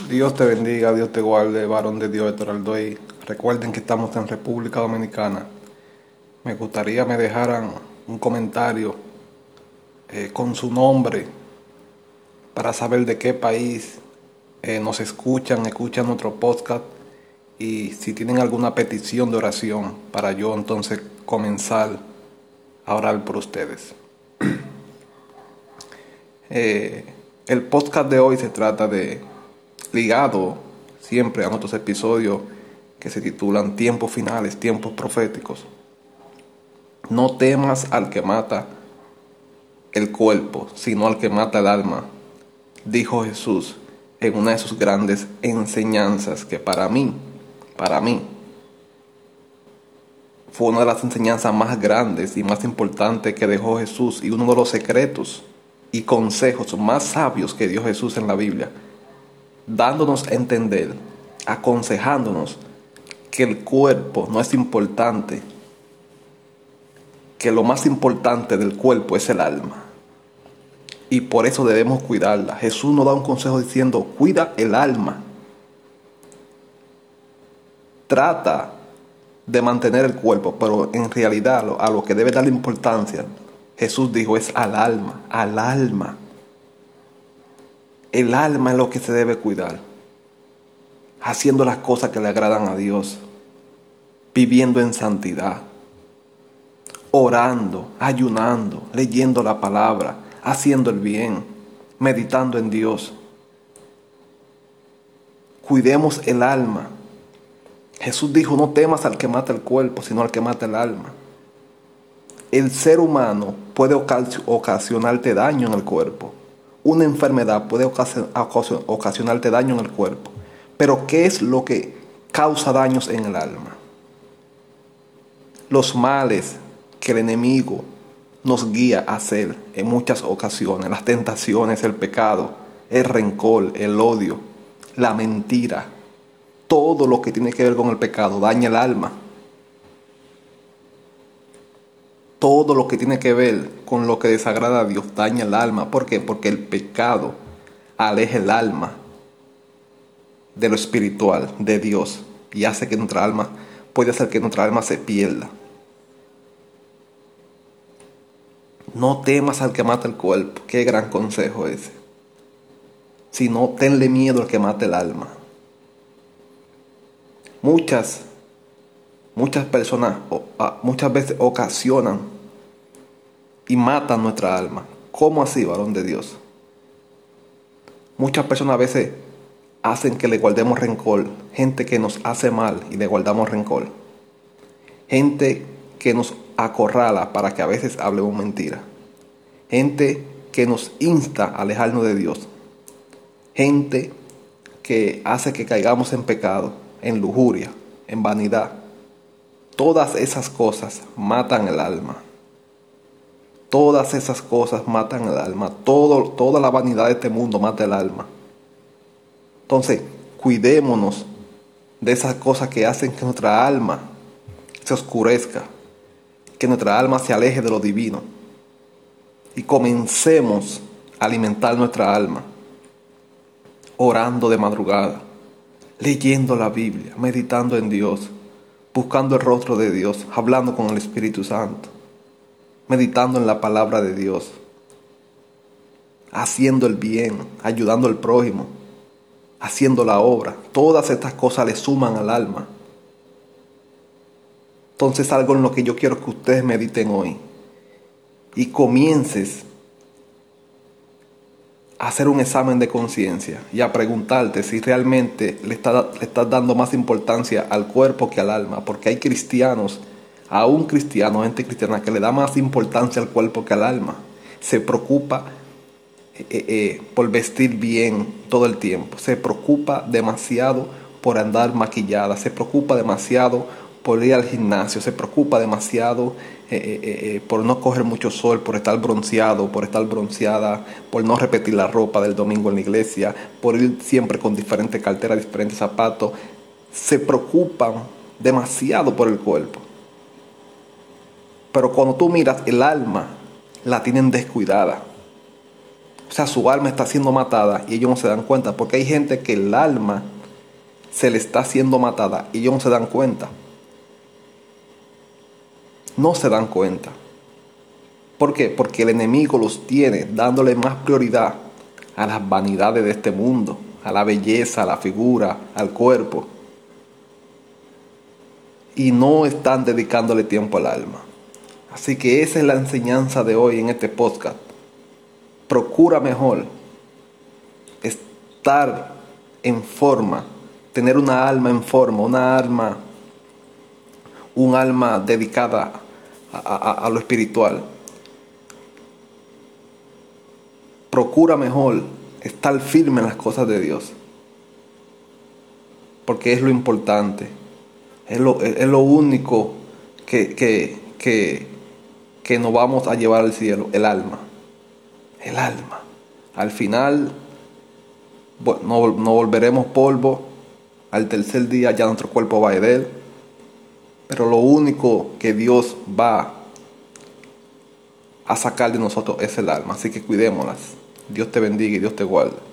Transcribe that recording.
Dios te bendiga, Dios te guarde, varón de Dios, Héctor Aldoy. Recuerden que estamos en República Dominicana. Me gustaría me dejaran un comentario eh, con su nombre para saber de qué país eh, nos escuchan, escuchan nuestro podcast y si tienen alguna petición de oración para yo entonces comenzar a orar por ustedes. Eh, el podcast de hoy se trata de ligado siempre a nuestros episodios que se titulan Tiempos finales, tiempos proféticos. No temas al que mata el cuerpo, sino al que mata el alma, dijo Jesús en una de sus grandes enseñanzas que para mí, para mí, fue una de las enseñanzas más grandes y más importantes que dejó Jesús y uno de los secretos y consejos más sabios que dio Jesús en la Biblia dándonos a entender, aconsejándonos que el cuerpo no es importante, que lo más importante del cuerpo es el alma. Y por eso debemos cuidarla. Jesús nos da un consejo diciendo, cuida el alma. Trata de mantener el cuerpo, pero en realidad a lo que debe darle importancia, Jesús dijo, es al alma, al alma. El alma es lo que se debe cuidar. Haciendo las cosas que le agradan a Dios. Viviendo en santidad. Orando, ayunando, leyendo la palabra, haciendo el bien, meditando en Dios. Cuidemos el alma. Jesús dijo, no temas al que mata el cuerpo, sino al que mata el alma. El ser humano puede ocasionarte daño en el cuerpo una enfermedad puede ocasionarte daño en el cuerpo. Pero ¿qué es lo que causa daños en el alma? Los males que el enemigo nos guía a hacer en muchas ocasiones, las tentaciones, el pecado, el rencor, el odio, la mentira, todo lo que tiene que ver con el pecado daña el alma. Todo lo que tiene que ver con lo que desagrada a Dios daña el alma. ¿Por qué? Porque el pecado aleja el alma de lo espiritual, de Dios, y hace que nuestra alma, puede hacer que nuestra alma se pierda. No temas al que mata el cuerpo. Qué gran consejo ese. Sino tenle miedo al que mata el alma. Muchas muchas personas muchas veces ocasionan y matan nuestra alma. ¿Cómo así, varón de Dios? Muchas personas a veces hacen que le guardemos rencor. Gente que nos hace mal y le guardamos rencor. Gente que nos acorrala para que a veces hablemos mentira. Gente que nos insta a alejarnos de Dios. Gente que hace que caigamos en pecado, en lujuria, en vanidad Todas esas cosas matan el alma. Todas esas cosas matan el alma. Todo, toda la vanidad de este mundo mata el alma. Entonces, cuidémonos de esas cosas que hacen que nuestra alma se oscurezca, que nuestra alma se aleje de lo divino. Y comencemos a alimentar nuestra alma, orando de madrugada, leyendo la Biblia, meditando en Dios buscando el rostro de Dios, hablando con el Espíritu Santo, meditando en la palabra de Dios, haciendo el bien, ayudando al prójimo, haciendo la obra. Todas estas cosas le suman al alma. Entonces algo en lo que yo quiero que ustedes mediten hoy y comiences hacer un examen de conciencia y a preguntarte si realmente le, estás dando más importancia al cuerpo que al alma, porque hay cristianos, aún cristianos, gente cristiana, que le da más importancia al cuerpo que al alma. Se preocupa eh, eh, eh, por vestir bien todo el tiempo, se preocupa demasiado por andar maquillada, se preocupa demasiado por ir al gimnasio, se preocupa demasiado por no coger mucho sol, por estar bronceado, por estar bronceada, por no repetir la ropa del domingo en la iglesia, por ir siempre con diferentes carteras, diferentes zapatos, se preocupan demasiado por el cuerpo. Pero cuando tú miras el alma, la tienen descuidada. O sea, su alma está siendo matada y ellos no se dan cuenta. Porque hay gente que el alma se le está siendo matada y ellos no se dan cuenta. No se dan cuenta. ¿Por qué? Porque el enemigo los tiene dándole más prioridad a las vanidades de este mundo, a la belleza, a la figura, al cuerpo. Y no están dedicándole tiempo al alma. Así que esa es la enseñanza de hoy en este podcast. Procura mejor estar en forma, tener una alma en forma, una alma, un alma dedicada a, lo espiritual procura mejor estar firme en las cosas de Dios. Porque es lo importante. Es lo, es lo único que, que, que, que nos vamos a llevar al cielo. El alma. El alma. Al final no, no volveremos polvo. Al tercer día ya nuestro cuerpo va a herer. Pero lo único que Dios va a sacar de nosotros es el alma. Así que cuidémoslas. Dios te bendiga y Dios te guarde.